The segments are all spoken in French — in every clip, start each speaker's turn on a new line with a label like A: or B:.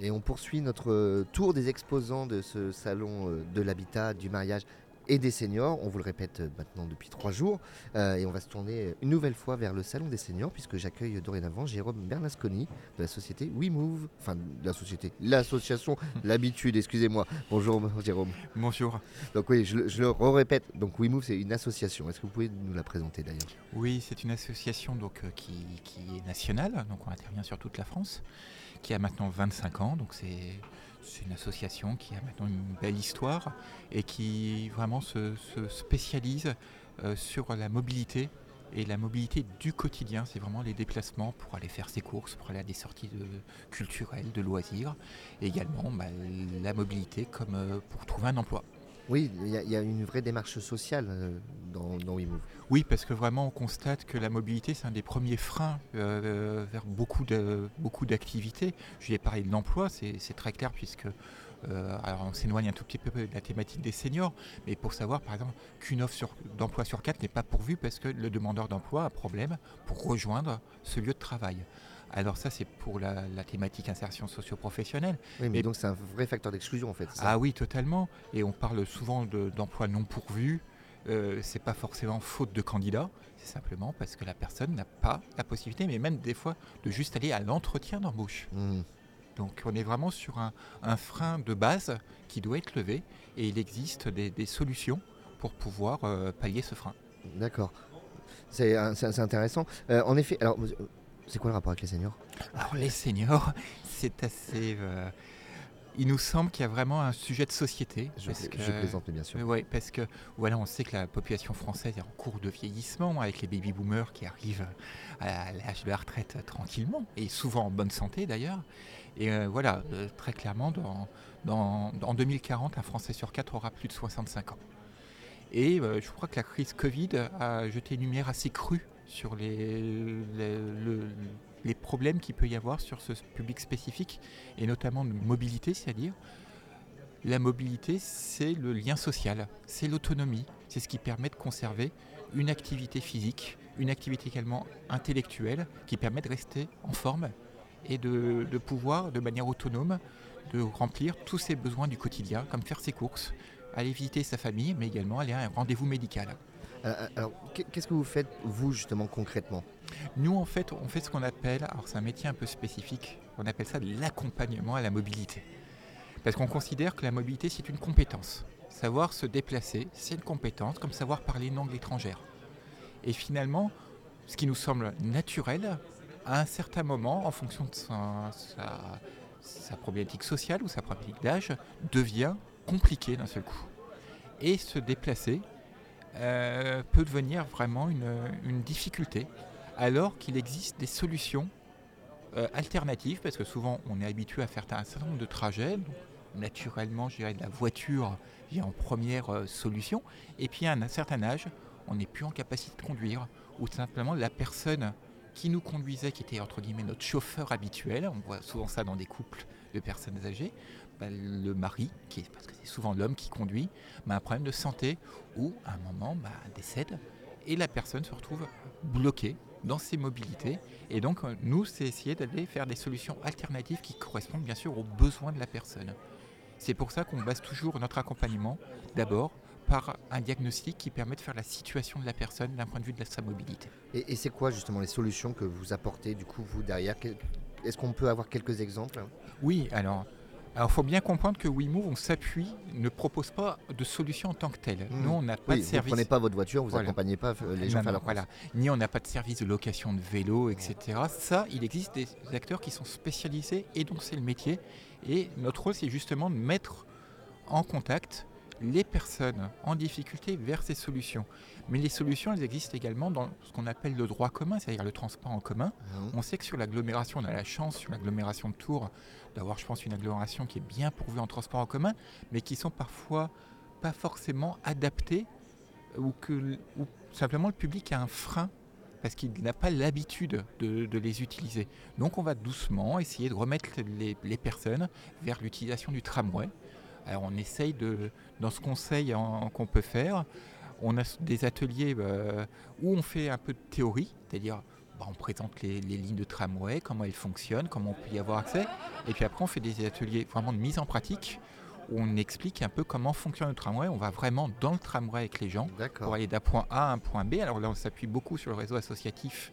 A: Et on poursuit notre euh, tour des exposants de ce salon euh, de l'habitat, du mariage et des seniors. On vous le répète euh, maintenant depuis trois jours. Euh, et on va se tourner une nouvelle fois vers le salon des seniors puisque j'accueille dorénavant Jérôme Bernasconi de la société WeMove. Enfin, de la société, l'association, l'habitude, excusez-moi. Bonjour Jérôme.
B: Bonjour.
A: Donc oui, je, le- je le répète. Donc WeMove, c'est une association. Est-ce que vous pouvez nous la présenter d'ailleurs?
B: Oui, c'est une association donc, qui, qui est nationale, donc on intervient sur toute la France, qui a maintenant 25 ans, donc c'est une association qui a maintenant une belle histoire et qui vraiment se, se spécialise euh, sur la mobilité et la mobilité du quotidien, c'est vraiment les déplacements pour aller faire ses courses, pour aller à des sorties de, culturelles, de loisirs, et également bah, la mobilité comme euh, pour trouver un emploi.
A: Oui, il y, a- il y a une vraie démarche sociale euh, dans, dans WeMove.
B: Oui, parce que vraiment on constate que la mobilité c'est un des premiers freins euh, vers beaucoup de beaucoup d'activités. Je vais parler de l'emploi, c'est très clair puisque euh, alors on s'éloigne un tout petit peu de la thématique des seniors, mais pour savoir par exemple qu'une offre d'emploi sur quatre n'est pas pourvue parce que le demandeur d'emploi a problème pour rejoindre ce lieu de travail. Alors ça c'est pour la, la thématique insertion socio-professionnelle.
A: Oui, mais
B: Et-
A: donc c'est un vrai facteur d'exclusion en fait. ça?
B: Ah oui, totalement. Et on parle souvent de- d'emplois non pourvus. Euh, c'est pas forcément faute de candidat, c'est simplement parce que la personne n'a pas la possibilité, mais même des fois, de juste aller à l'entretien d'embauche.
A: Mhm.
B: Donc on est vraiment sur un, un frein de base qui doit être levé et il existe des, des solutions pour pouvoir euh, pallier ce frein.
A: D'accord. C'est intéressant. Euh, en effet, alors, euh, c'est quoi le rapport avec les seniors?
B: Alors les seniors, c'est assez... euh, il nous semble qu'il y a vraiment un sujet de société.
A: je,
B: parce
A: je
B: que-
A: plaisante, mais bien sûr.
B: Oui, parce que voilà, on sait que la population française est en cours de vieillissement avec les baby boomers qui arrivent à l'âge de la retraite tranquillement et souvent en bonne santé d'ailleurs. Et euh, voilà, euh, très clairement, dans, dans- en 2040, un Français sur quatre aura plus de 65 ans. Et euh, je crois que la crise Covid a jeté une lumière assez crue sur les, les, le- les problèmes qu'il peut y avoir sur ce public spécifique, et notamment de mobilité, c'est-à-dire la mobilité, c'est le lien social, c'est l'autonomie, c'est ce qui permet de conserver une activité physique, une activité également intellectuelle, qui permet de rester en forme et de, de pouvoir, de manière autonome, de remplir tous ses besoins du quotidien, comme faire ses courses, aller visiter sa famille, mais également aller à un rendez-vous médical.
A: Euh, Alors, qu'est- qu'est-ce que vous faites, vous, justement, concrètement?
B: Nous, en fait, on fait ce qu'on appelle, alors c'est un métier un peu spécifique, on appelle ça de l'accompagnement à la mobilité. Parce qu'on considère que la mobilité, c'est une compétence. Savoir se déplacer, c'est une compétence, comme savoir parler une langue étrangère. Et finalement, ce qui nous semble naturel, à un certain moment, en fonction de sa, sa- sa problématique sociale ou sa problématique d'âge, devient compliqué d'un seul coup. Et se déplacer euh, peut devenir vraiment une, difficulté, alors qu'il existe des solutions euh, alternatives, parce que souvent on est habitué à faire un certain nombre de trajets, naturellement je dirais la voiture vient en première euh, solution, et puis à un certain âge, on n'est plus en capacité de conduire, ou simplement la personne qui nous conduisait, qui était entre guillemets notre chauffeur habituel, on voit souvent ça dans des couples de personnes âgées, bah, le mari, qui est, parce que c'est souvent l'homme qui conduit, bah, a un problème de santé ou à un moment bah, décède et la personne se retrouve bloquée dans ses mobilités. Et donc euh, nous, c'est essayer d'aller faire des solutions alternatives qui correspondent bien sûr aux besoins de la personne. C'est pour ça qu'on base toujours notre accompagnement d'abord par un diagnostic qui permet de faire la situation de la personne d'un point de vue de sa mobilité.
A: Et, et c'est quoi, justement, les solutions que vous apportez, du coup, vous, derrière? Est-ce qu'on peut avoir quelques exemples?
B: Oui, alors il faut bien comprendre que WeMove, on s'appuie, ne propose pas de solution en tant que telle.
A: Hmm.
B: Nous, on n'a pas
A: Oui,
B: de
A: vous
B: service.
A: prenez pas votre voiture, vous
B: Voilà.
A: accompagnez pas euh, les gens
B: Non,
A: faire
B: non,
A: leur
B: voilà. Ni on n'a pas de service de location de vélo, etc. Ça, il existe des acteurs qui sont spécialisés et donc c'est le métier. Et notre rôle, c'est justement de mettre en contact les personnes en difficulté vers ces solutions. Mais les solutions, elles existent également dans ce qu'on appelle le droit commun, c'est-à-dire le transport en commun.
A: Mhm.
B: On sait que sur l'agglomération, on a la chance sur l'agglomération de Tours d'avoir, je pense, une agglomération qui est bien pourvue en transport en commun, mais qui sont parfois pas forcément adaptées ou que ou simplement le public a un frein parce qu'il n'a pas l'habitude de, de les utiliser. Donc on va doucement essayer de remettre les, les personnes vers l'utilisation du tramway. Alors on essaye de, dans ce conseil qu'on peut faire, on a des ateliers euh, où on fait un peu de théorie, c'est-à-dire bah, on présente les, les lignes de tramway, comment elles fonctionnent, comment on peut y avoir accès. Et puis après, on fait des ateliers vraiment de mise en pratique où on explique un peu comment fonctionne le tramway. On va vraiment dans le tramway avec les gens pour aller d'un point A à un point B. Alors là, on s'appuie beaucoup sur le réseau associatif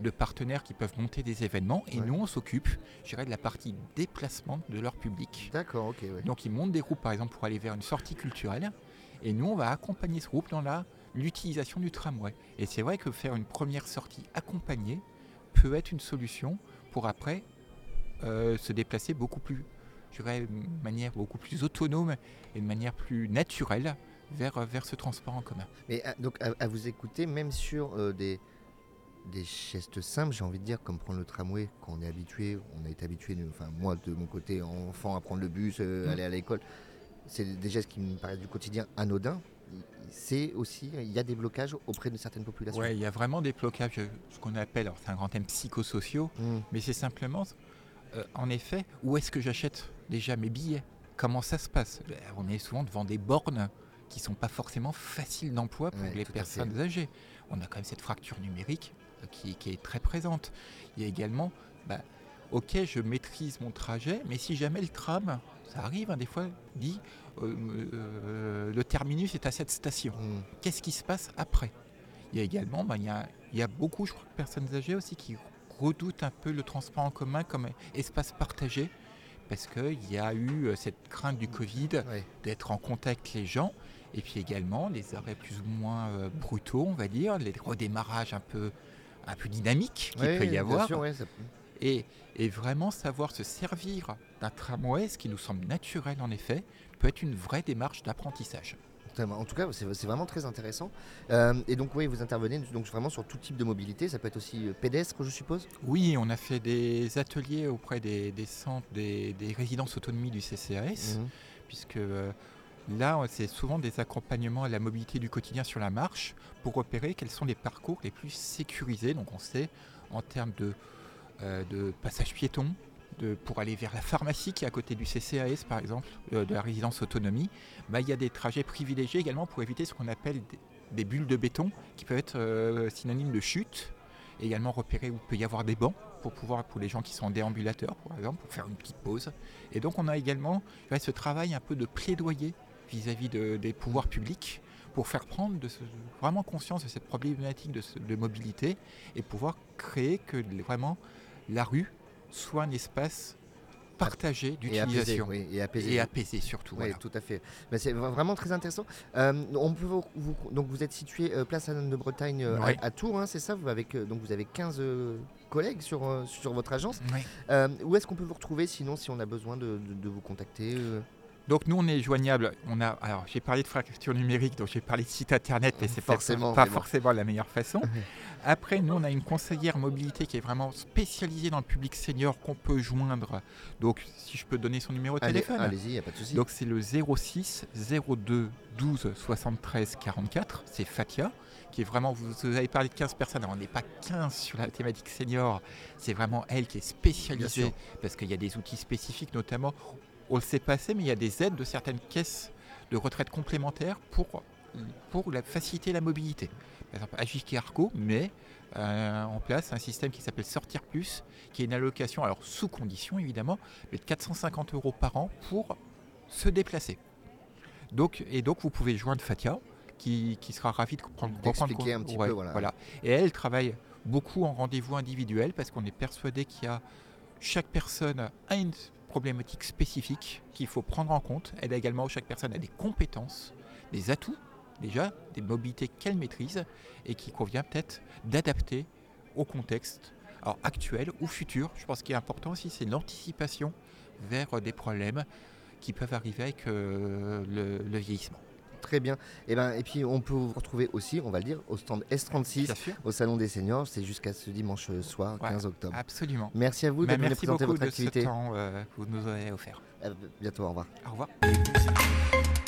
B: de partenaires qui peuvent monter des événements. Et
A: Ouais.
B: nous, on s'occupe, je dirais, de la partie déplacement de leur public.
A: D'accord, ok. ouais.
B: Donc ils montent des groupes par exemple pour aller vers une sortie culturelle et nous on va accompagner ce groupe dans la l'utilisation du tramway. Et c'est vrai que faire une première sortie accompagnée peut être une solution pour après euh, se déplacer beaucoup plus, je dirais, de manière beaucoup plus autonome et de manière plus naturelle vers, vers ce transport en commun.
A: Mais ah, donc à, à vous écouter, même sur euh, des, des gestes simples, j'ai envie de dire, comme prendre le tramway, quand on est habitué, on a été habitué, enfin moi de mon côté, enfant, à prendre le bus, euh,
B: Mm.
A: aller à l'école, c'est des gestes qui me paraissent du quotidien anodins. C'est aussi, il y a des blocages auprès de certaines populations.
B: Ouais, il y a vraiment des blocages, ce qu'on appelle, alors c'est un grand thème psychosociaux,
A: Mm.
B: Mais c'est simplement, euh, en effet, où est-ce que j'achète déjà mes billets? Comment ça se passe? Ben, On est souvent devant des bornes qui sont pas forcément faciles d'emploi pour
A: Ouais,
B: les personnes âgées. On a quand même cette fracture numérique euh, qui, qui est très présente. Il y a également, bah, ok, je maîtrise mon trajet, mais si jamais le tram, ça arrive hein, des fois, dit, euh, euh, le terminus est à cette station
A: Mm.
B: qu'est-ce qui se passe après? Il y a également, ben, il, y a, il y a beaucoup, je crois, de personnes âgées aussi qui redoutent un peu le transport en commun comme espace partagé, parce qu'il y a eu euh, cette crainte du Covid d'être en contact avec les gens, et puis également les arrêts plus ou moins euh, brutaux, on va dire, les redémarrages un peu, un peu dynamiques qu'il peut y avoir,
A: sûr, ouais, ça-
B: et, et vraiment savoir se servir d'un tramway, ce qui nous semble naturel en effet, peut être une vraie démarche d'apprentissage.
A: En tout cas, c'est vraiment très intéressant. Euh, et donc, oui, vous intervenez donc vraiment sur tout type de mobilité. Ça peut être aussi euh, pédestre, je suppose?
B: Oui, on a fait des ateliers auprès des, des centres, des, des résidences autonomie du CCAS,
A: Mhm.
B: puisque euh, là, euh, c'est souvent des accompagnements à la mobilité du quotidien sur la marche pour repérer quels sont les parcours les plus sécurisés. Donc, on sait en termes de, euh, passage piéton, pour aller vers la pharmacie qui est à côté du CCAS, par exemple, euh, de la résidence autonomie, bah, il y a des trajets privilégiés également pour éviter ce qu'on appelle des, bulles de béton qui peuvent être synonymes de chute également repérer où peut y avoir des bancs pour pouvoir pour les gens qui sont en déambulateur par exemple pour faire une petite pause et donc on a également ce travail un peu de plaidoyer vis-à-vis de- des pouvoirs publics pour faire prendre de ce- vraiment conscience de cette problématique de, mobilité et pouvoir créer que vraiment la rue soit un espace partagé
A: Et
B: d'utilisation
A: oui, et apaisé.
B: et apaisé surtout
A: Oui,
B: voilà.
A: tout à fait. Mais c'est vra- vraiment très intéressant. Euh, on peut vous, vous- donc vous êtes situé euh, place Anne de Bretagne euh, à- Tours, hein, c'est ça? Vous avec, Donc vous avez 15 euh, collègues sur, sur votre agence.
B: Oui.
A: Où est-ce qu'on peut vous retrouver sinon si on a besoin de, de- de vous contacter
B: Donc nous on est joignable. On a alors j'ai parlé de fracture numérique, donc j'ai parlé de site internet, mais c'est
A: Forcément,
B: pas forcément la meilleure façon. Après nous on a une conseillère mobilité qui est vraiment spécialisée dans le public senior qu'on peut joindre. Donc si je peux donner son numéro de
A: Allez-
B: téléphone.
A: Allez-y, il n'y a pas de souci.
B: Donc c'est le 06 02 12 73 44. C'est Fatia qui est vraiment. Vous, vous avez parlé de 15 personnes. Alors, on n'est pas 15 sur la thématique senior. C'est vraiment elle qui est spécialisée parce qu'il y a des outils spécifiques, notamment. On le sait passer, mais il y a des aides de certaines caisses de retraite complémentaires pour, pour la, faciliter la mobilité. Par exemple, Agiki Arco met euh, en place un système qui s'appelle Sortir Plus, qui est une allocation, alors sous condition évidemment, mais de 450 euros par an pour se déplacer. Donc, et donc vous pouvez joindre Fatia, qui, qui sera ravie de prendre, reprendre
A: un petit peu, voilà.
B: Et elle travaille beaucoup en rendez-vous individuel parce qu'on est persuadé qu'il y a chaque personne a une problématique spécifique qu'il faut prendre en compte. Elle a également, chaque personne a des compétences, des atouts déjà, des mobilités qu'elle maîtrise et qui convient peut-être d'adapter au contexte actuel ou futur. Je pense qu'il est important aussi, c'est l'anticipation vers euh, des problèmes qui peuvent arriver avec euh, le vieillissement.
A: Très bien. Et, ben, et puis on peut vous retrouver aussi, on va le dire, au stand S36,
B: Bien sûr,
A: au Salon des Seniors. C'est jusqu'à ce dimanche soir,
B: Ouais.
A: 15 octobre.
B: absolument.
A: Merci à vous
B: Bah,
A: de
B: merci
A: présenter votre
B: de ce
A: activité.
B: temps euh, que vous nous avez offert.
A: À bientôt, au revoir.
B: Au revoir.